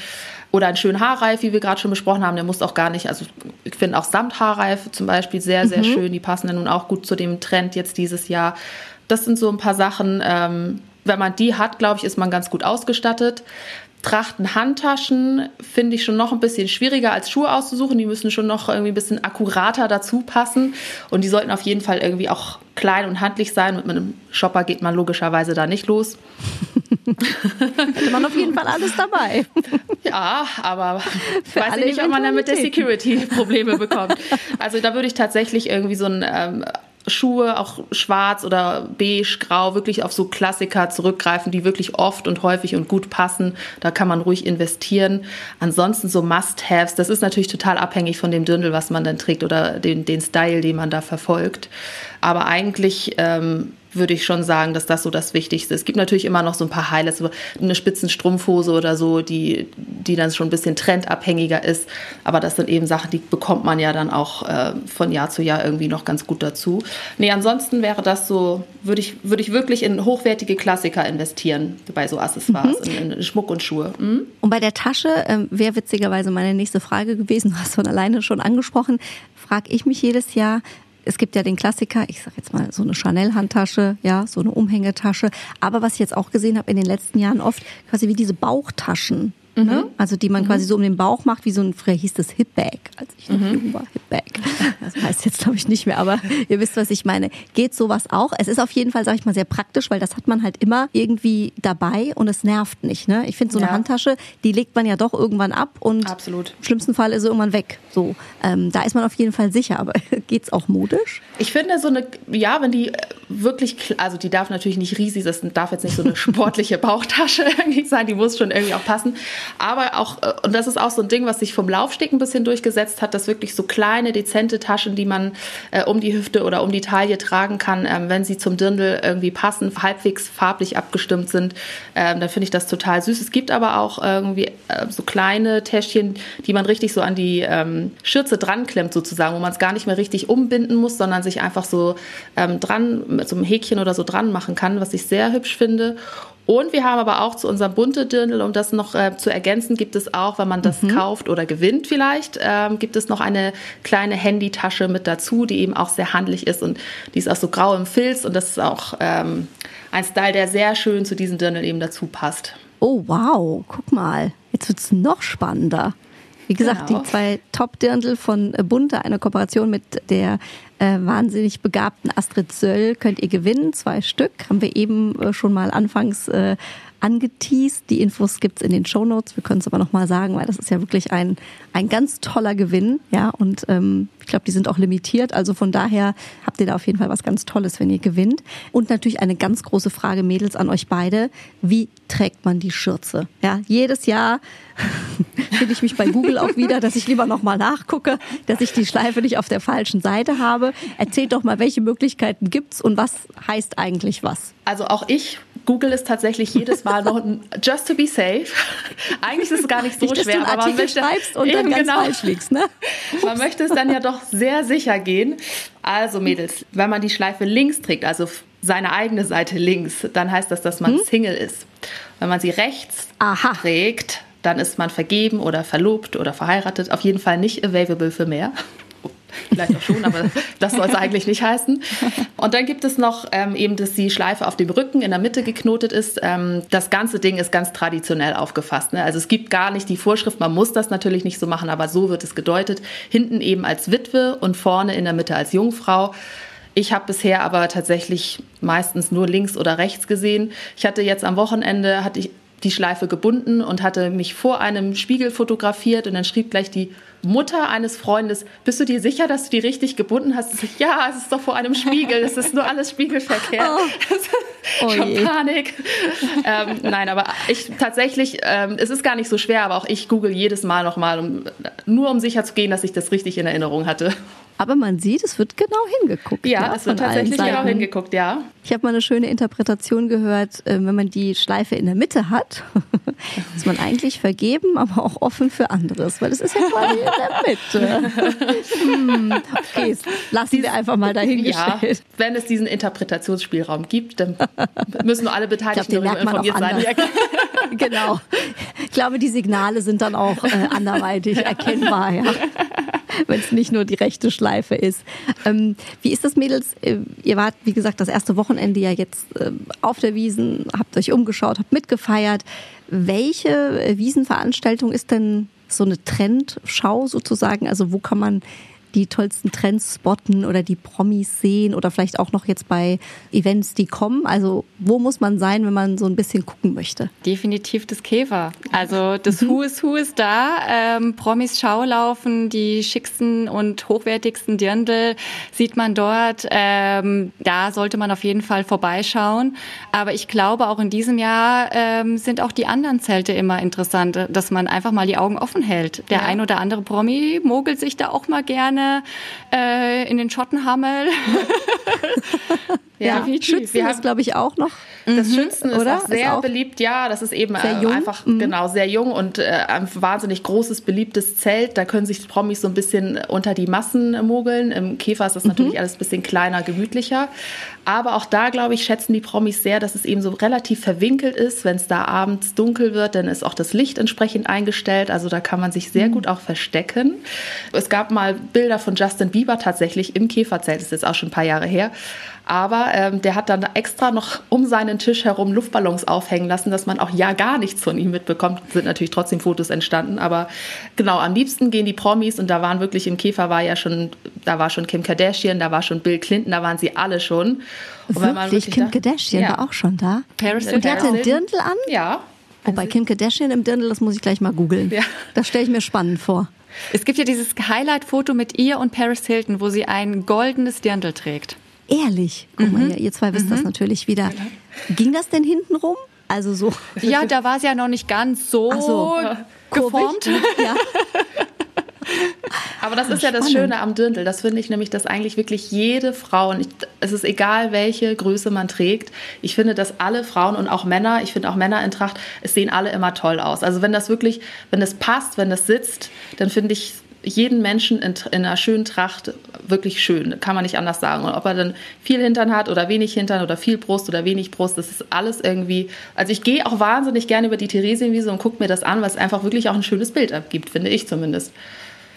Oder einen schönen Haarreif, wie wir gerade schon besprochen haben, der muss auch gar nicht, also ich finde auch Samthaarreif zum Beispiel sehr, sehr schön. Die passen ja nun auch gut zu dem Trend jetzt dieses Jahr. Das sind so ein paar Sachen, ähm, wenn man die hat, glaube ich, ist man ganz gut ausgestattet. Trachten Handtaschen finde ich schon noch ein bisschen schwieriger als Schuhe auszusuchen. Die müssen schon noch irgendwie ein bisschen akkurater dazu passen. Und die sollten auf jeden Fall irgendwie auch klein und handlich sein. Mit einem Shopper geht man logischerweise da nicht los. Hätte man auf jeden Fall alles dabei. Ja, aber ich weiß alle nicht, ob man damit der. Security Probleme bekommt. Also da würde ich tatsächlich irgendwie so ein ähm, Schuhe, auch schwarz oder beige, grau, wirklich auf so Klassiker zurückgreifen, die wirklich oft und häufig und gut passen. Da kann man ruhig investieren. Ansonsten so Must-Haves, das ist natürlich total abhängig von dem Dirndl, was man dann trägt oder den, den Style, den man da verfolgt. Aber eigentlich ähm, würde ich schon sagen, dass das so das Wichtigste ist. Es gibt natürlich immer noch so ein paar Highlights, so eine Spitzenstrumpfhose oder so, die, die dann schon ein bisschen trendabhängiger ist. Aber das sind eben Sachen, die bekommt man ja dann auch äh, von Jahr zu Jahr irgendwie noch ganz gut dazu. Nee, ansonsten wäre das so, würde ich, würde ich wirklich in hochwertige Klassiker investieren bei so Accessoires, in, in Schmuck und Schuhe. Mhm. Und bei der Tasche ähm, wäre witzigerweise meine nächste Frage gewesen, du hast von alleine schon angesprochen, frage ich mich jedes Jahr, es gibt ja den Klassiker, ich sag jetzt mal so eine Chanel-Handtasche, ja, so eine Umhängetasche. Aber was ich jetzt auch gesehen habe in den letzten Jahren oft, quasi wie diese Bauchtaschen. Ne? Also die man quasi so um den Bauch macht, wie so ein, früher hieß das Hipbag, als ich noch jung war, Hipbag. Das heißt jetzt glaube ich nicht mehr, aber ihr wisst, was ich meine. Geht sowas auch? Es ist auf jeden Fall, sage ich mal, sehr praktisch, weil das hat man halt immer irgendwie dabei und es nervt nicht. Ne? Ich finde so eine Ja. Handtasche, die legt man ja doch irgendwann ab und Absolut. im schlimmsten Fall ist sie irgendwann weg. So, ähm, da ist man auf jeden Fall sicher. Aber geht's auch modisch? Ich finde so eine, ja, wenn die äh, wirklich, kl- also die darf natürlich nicht riesig, das darf jetzt nicht so eine sportliche Bauchtasche irgendwie sein, die muss schon irgendwie auch passen. Aber auch, äh, und das ist auch so ein Ding, was sich vom Laufsteg ein bisschen durchgesetzt hat, dass wirklich so kleine, dezente Taschen, die man äh, um die Hüfte oder um die Taille tragen kann, ähm, wenn sie zum Dirndl irgendwie passen, halbwegs farblich abgestimmt sind, ähm, dann finde ich das total süß. Es gibt aber auch irgendwie äh, so kleine Täschchen, die man richtig so an die ähm, Schürze dran klemmt sozusagen, wo man es gar nicht mehr richtig umbinden muss, sondern sich einfach so ähm, dran, mit so einem Häkchen oder so dran machen kann, was ich sehr hübsch finde. Und wir haben aber auch zu unserem bunte Dirndl, um das noch äh, zu ergänzen, gibt es auch, wenn man das kauft oder gewinnt vielleicht, ähm, gibt es noch eine kleine Handytasche mit dazu, die eben auch sehr handlich ist und die ist auch so grau im Filz und das ist auch ähm, ein Style, der sehr schön zu diesem Dirndl eben dazu passt. Oh wow, guck mal, jetzt wird's noch spannender. Wie gesagt, Genau. die zwei Top-Dirndl von äh, Bunte, eine Kooperation mit der äh, wahnsinnig begabten Astrid Söll, könnt ihr gewinnen. Zwei Stück haben wir eben äh, schon mal anfangs äh, angeteased. Die Infos gibt's in den Shownotes. Wir können es aber nochmal sagen, weil das ist ja wirklich ein, ein ganz toller Gewinn. Ja, und ähm, ich glaube, die sind auch limitiert. Also von daher habt ihr da auf jeden Fall was ganz Tolles, wenn ihr gewinnt. Und natürlich eine ganz große Frage, Mädels, an euch beide. Wie trägt man die Schürze? Ja, jedes Jahr finde ich mich bei Google auch wieder, dass ich lieber nochmal nachgucke, dass ich die Schleife nicht auf der falschen Seite habe. Erzählt doch mal, welche Möglichkeiten gibt's und was heißt eigentlich was? Also auch ich google es tatsächlich jedes Mal noch, just to be safe. Eigentlich ist es gar nicht so Nicht, dass schwer, du einen aber man möchte, schreibst und dann ganz genau. falsch liegst, ne? Man möchte es dann ja doch sehr sicher gehen. Also Mädels, wenn man die Schleife links trägt, also seine eigene Seite links, dann heißt das, dass man Single ist. Wenn man sie rechts Aha. trägt, dann ist man vergeben oder verlobt oder verheiratet. Auf jeden Fall nicht available für mehr. Vielleicht auch schon, aber das soll es eigentlich nicht heißen. Und dann gibt es noch ähm, eben, dass die Schleife auf dem Rücken in der Mitte geknotet ist. Ähm, das ganze Ding ist ganz traditionell aufgefasst. Ne? Also es gibt gar nicht die Vorschrift, man muss das natürlich nicht so machen, aber so wird es gedeutet. Hinten eben als Witwe und vorne in der Mitte als Jungfrau. Ich habe bisher aber tatsächlich meistens nur links oder rechts gesehen. Ich hatte jetzt am Wochenende hatte ich die Schleife gebunden und hatte mich vor einem Spiegel fotografiert und dann schrieb gleich die Mutter eines Freundes, bist du dir sicher, dass du die richtig gebunden hast? Ich so, ja, es ist doch vor einem Spiegel, es ist nur alles spiegelverkehrt. Oh Schon je. Panik. ähm, nein, aber ich tatsächlich, ähm, es ist gar nicht so schwer, aber auch ich google jedes Mal nochmal, um, nur um sicher zu gehen, dass ich das richtig in Erinnerung hatte. Aber man sieht, es wird genau hingeguckt. Ja, es wird tatsächlich genau hingeguckt, ja. Ich habe mal eine schöne Interpretation gehört, äh, wenn man die Schleife in der Mitte hat, ist man eigentlich vergeben, aber auch offen für anderes, weil es ist ja quasi in der Mitte. Hm, okay, lassen wir einfach mal Ja, dahingestellt. wenn es diesen Interpretationsspielraum gibt, dann müssen alle Beteiligten darüber merkt man auch informiert sein. genau. Ich glaube, die Signale sind dann auch äh, anderweitig erkennbar, ja. wenn es nicht nur die rechte Schleife ist. Ähm, wie ist das, Mädels? Äh, Ihr wart, wie gesagt, das erste Wochenende ja jetzt äh, auf der Wiesen, habt euch umgeschaut, habt mitgefeiert. Welche äh, Wiesenveranstaltung ist denn so eine Trendschau sozusagen? Also wo kann man die tollsten Trends spotten oder die Promis sehen oder vielleicht auch noch jetzt bei Events, die kommen? Also wo muss man sein, wenn man so ein bisschen gucken möchte? Definitiv das Käfer. Also das Who is Who ist da. Ähm, Promis Schaulaufen, die schicksten und hochwertigsten Dirndl sieht man dort. Ähm, da sollte man auf jeden Fall vorbeischauen. Aber ich glaube, auch in diesem Jahr ähm, sind auch die anderen Zelte immer interessant, dass man einfach mal die Augen offen hält. Der Ja. ein oder andere Promi mogelt sich da auch mal gerne äh, in den Schottenhammel. Ja, Schützen Wir ist, haben- glaube ich, auch noch. Das Schützen ist oder? auch sehr Ist auch beliebt, ja. Das ist eben sehr äh, jung. einfach Mhm. genau sehr jung und äh, ein wahnsinnig großes beliebtes Zelt. Da können sich die Promis so ein bisschen unter die Massen mogeln. Im Käfer ist das Mhm. natürlich alles ein bisschen kleiner, gemütlicher. Aber auch da, glaube ich, schätzen die Promis sehr, dass es eben so relativ verwinkelt ist. Wenn es da abends dunkel wird, dann ist auch das Licht entsprechend eingestellt. Also da kann man sich Mhm. sehr gut auch verstecken. Es gab mal Bilder von Justin Bieber tatsächlich im Käferzelt. Das ist jetzt auch schon ein paar Jahre her. Aber ähm, der hat dann extra noch um seinen Tisch herum Luftballons aufhängen lassen, dass man auch ja gar nichts von ihm mitbekommt. Sind natürlich trotzdem Fotos entstanden, aber genau, am liebsten gehen die Promis und da waren wirklich im Käfer war ja schon, da war schon Kim Kardashian, da war schon Bill Clinton, da waren sie alle schon. Und man Wirklich, Kim da- Kardashian ja. war auch schon da. Paris Und die hatte einen Dirndl an? Ja. Wobei Kim Kardashian im Dirndl, das muss ich gleich mal googeln. Ja. Das stelle ich mir spannend vor. Es gibt ja dieses Highlight-Foto mit ihr und Paris Hilton, wo sie ein goldenes Dirndl trägt. Ehrlich. Guck mal, hier, ihr zwei wisst das natürlich wieder. Ging das denn hinten rum? Also so Ja, da war sie ja noch nicht ganz so, so. geformt. Ja. Aber das ist ja das. Schöne am Dirndl. Das finde ich nämlich, dass eigentlich wirklich jede Frau, und ich, es ist egal, welche Größe man trägt, ich finde, dass alle Frauen und auch Männer, ich finde auch Männer in Tracht, es sehen alle immer toll aus. Also wenn das wirklich, wenn das passt, wenn das sitzt, dann finde ich jeden Menschen in, in einer schönen Tracht wirklich schön. Kann man nicht anders sagen. Und ob er dann viel Hintern hat oder wenig Hintern oder viel Brust oder wenig Brust, das ist alles irgendwie. Also ich gehe auch wahnsinnig gerne über die Theresienwiese und gucke mir das an, weil es einfach wirklich auch ein schönes Bild abgibt, finde ich zumindest.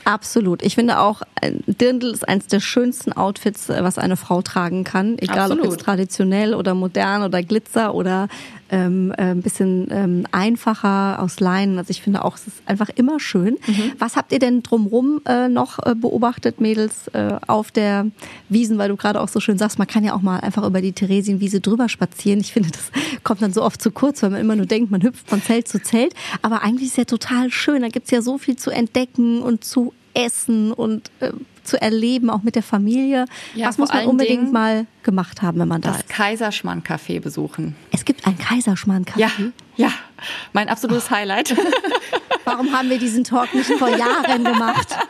Absolut. Ich finde auch, ein Dirndl ist eines der schönsten Outfits, äh, was eine Frau tragen kann. Egal ob Absolut. jetzt traditionell oder modern oder Glitzer oder ähm, äh, ein bisschen ähm, einfacher aus Leinen. Also ich finde auch, es ist einfach immer schön. Mhm. Was habt ihr denn drumrum äh, noch äh, beobachtet, Mädels, äh, auf der Wiesen, weil du gerade auch so schön sagst, man kann ja auch mal einfach über die Theresienwiese drüber spazieren. Ich finde, das kommt dann so oft zu kurz, weil man immer nur denkt, man hüpft von Zelt zu Zelt. Aber eigentlich ist es ja total schön. Da gibt's ja so viel zu entdecken und zu essen und äh, zu erleben, auch mit der Familie. Ja, Was muss man unbedingt Dingen mal gemacht haben, wenn man da das ist? Das Kaiserschmarrn-Café besuchen. Es gibt ein Kaiserschmarrn-Café? Ja, ja, mein absolutes oh. Highlight. Warum haben wir diesen Talk nicht vor Jahren gemacht?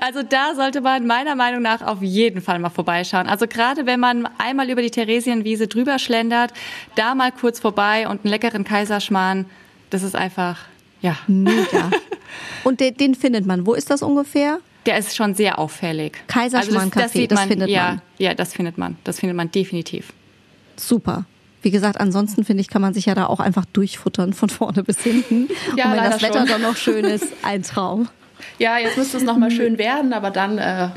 Also da sollte man meiner Meinung nach auf jeden Fall mal vorbeischauen. Also gerade wenn man einmal über die Theresienwiese drüber schlendert, da mal kurz vorbei und einen leckeren Kaiserschmarrn, das ist einfach, ja. Mega. Und den, den findet man. Wo ist das ungefähr? Der ist schon sehr auffällig. Kaiserschmarrn Café, also das, das, das findet ja, man. Ja, das findet man. Das findet man definitiv. Super. Wie gesagt, ansonsten finde ich, kann man sich ja da auch einfach durchfuttern von vorne bis hinten. Ja, Und wenn das Wetter schon. dann noch schön ist, ein Traum. Ja, jetzt müsste es noch mal schön werden, aber dann, äh,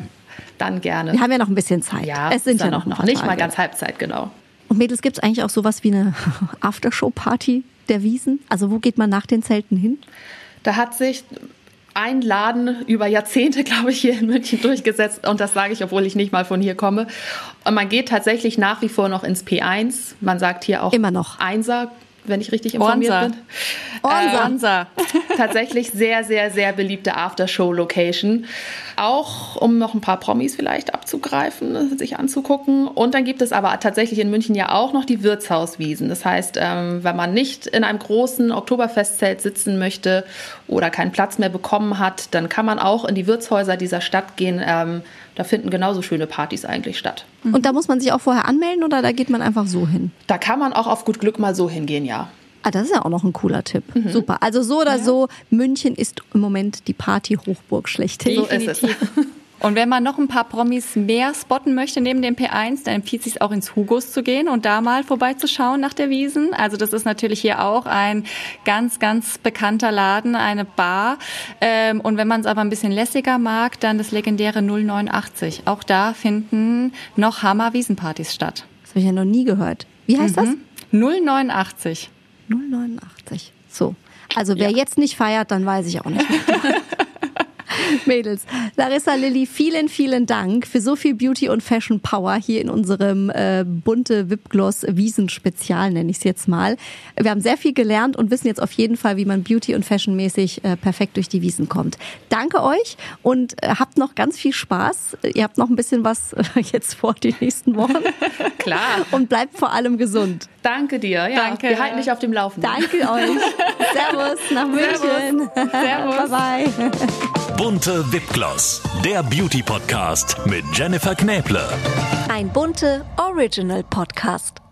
dann gerne. Wir haben ja noch ein bisschen Zeit. Ja, es sind ja noch, noch nicht mal ganz Halbzeit, genau. Und Mädels, gibt es eigentlich auch sowas wie eine Aftershow-Party der Wiesen? Also wo geht man nach den Zelten hin? Da hat sich ein Laden über Jahrzehnte, glaube ich, hier in München durchgesetzt. Und das sage ich, obwohl ich nicht mal von hier komme. Und man geht tatsächlich nach wie vor noch ins P1. Man sagt hier auch immer noch Einser wenn ich richtig informiert Onsa. bin. Onsa. Äh, Onsa. tatsächlich sehr, sehr, sehr beliebte Aftershow-Location. Auch um noch ein paar Promis vielleicht abzugreifen, sich anzugucken. Und dann gibt es aber tatsächlich in München ja auch noch die Wirtshauswiesen. Das heißt, ähm, wenn man nicht in einem großen Oktoberfestzelt sitzen möchte oder keinen Platz mehr bekommen hat, dann kann man auch in die Wirtshäuser dieser Stadt gehen. Ähm, da finden genauso schöne Partys eigentlich statt. Und da muss man sich auch vorher anmelden oder da geht man einfach so hin? Da kann man auch auf gut Glück mal so hingehen, ja. Ah, das ist ja auch noch ein cooler Tipp. Mhm. Super. Also so oder ja. so, München ist im Moment die Party-Hochburg schlechthin. So ist es. Und wenn man noch ein paar Promis mehr spotten möchte neben dem P1, dann empfiehlt es sich auch ins Hugos zu gehen und da mal vorbeizuschauen nach der Wiesen. Also das ist natürlich hier auch ein ganz, ganz bekannter Laden, eine Bar. Ähm, und wenn man es aber ein bisschen lässiger mag, dann das legendäre 089. Auch da finden noch Hammer-Wiesenpartys statt. Das habe ich ja noch nie gehört. Wie heißt mhm. das? 089. 089. So. Also wer ja. jetzt nicht feiert, dann weiß ich auch nicht. Mädels. Larissa Lilly, vielen, vielen Dank für so viel Beauty und Fashion Power hier in unserem äh, bunte Wipgloss Wiesen Spezial, nenne ich es jetzt mal. Wir haben sehr viel gelernt und wissen jetzt auf jeden Fall, wie man Beauty und Fashion mäßig äh, perfekt durch die Wiesen kommt. Danke euch und äh, habt noch ganz viel Spaß. Ihr habt noch ein bisschen was äh, jetzt vor die nächsten Wochen. Klar. Und bleibt vor allem gesund. Danke dir. Ja, Danke. Wir halten dich auf dem Laufenden. Danke euch. Servus nach München. Servus. Servus. Bye bye. Bunte Wipgloss, der Beauty Podcast mit Jennifer Knäble. Ein bunte Original Podcast.